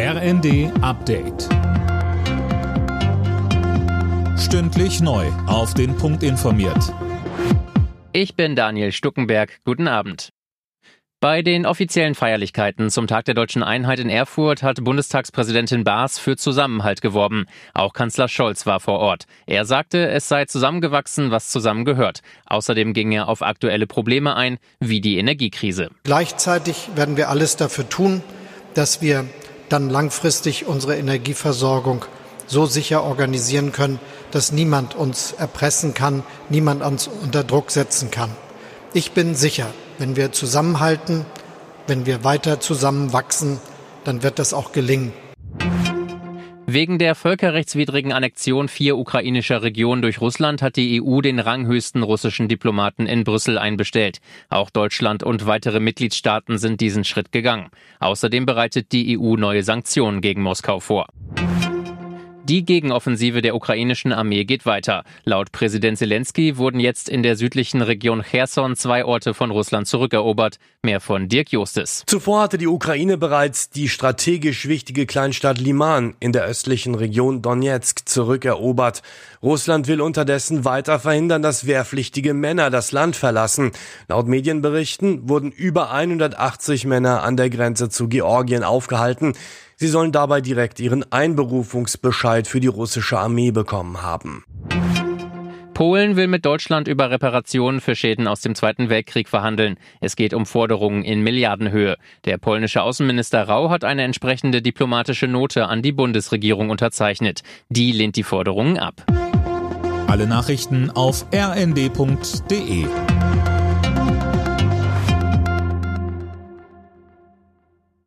RND Update. Stündlich neu. Auf den Punkt informiert. Ich bin Daniel Stuckenberg. Guten Abend. Bei den offiziellen Feierlichkeiten zum Tag der deutschen Einheit in Erfurt hat Bundestagspräsidentin Baas für Zusammenhalt geworben. Auch Kanzler Scholz war vor Ort. Er sagte, es sei zusammengewachsen, was zusammengehört. Außerdem ging er auf aktuelle Probleme ein, wie die Energiekrise. Gleichzeitig werden wir alles dafür tun, dass wir dann langfristig unsere Energieversorgung so sicher organisieren können, dass niemand uns erpressen kann, niemand uns unter Druck setzen kann. Ich bin sicher, wenn wir zusammenhalten, wenn wir weiter zusammenwachsen, dann wird das auch gelingen. Wegen der völkerrechtswidrigen Annexion vier ukrainischer Regionen durch Russland hat die EU den ranghöchsten russischen Diplomaten in Brüssel einbestellt. Auch Deutschland und weitere Mitgliedstaaten sind diesen Schritt gegangen. Außerdem bereitet die EU neue Sanktionen gegen Moskau vor. Die Gegenoffensive der ukrainischen Armee geht weiter. Laut Präsident Zelensky wurden jetzt in der südlichen Region Cherson zwei Orte von Russland zurückerobert. Mehr von Dirk Justes. Zuvor hatte die Ukraine bereits die strategisch wichtige Kleinstadt Liman in der östlichen Region Donetsk zurückerobert. Russland will unterdessen weiter verhindern, dass wehrpflichtige Männer das Land verlassen. Laut Medienberichten wurden über 180 Männer an der Grenze zu Georgien aufgehalten. Sie sollen dabei direkt ihren Einberufungsbescheid für die russische Armee bekommen haben. Polen will mit Deutschland über Reparationen für Schäden aus dem Zweiten Weltkrieg verhandeln. Es geht um Forderungen in Milliardenhöhe. Der polnische Außenminister Rau hat eine entsprechende diplomatische Note an die Bundesregierung unterzeichnet. Die lehnt die Forderungen ab. Alle Nachrichten auf rnd.de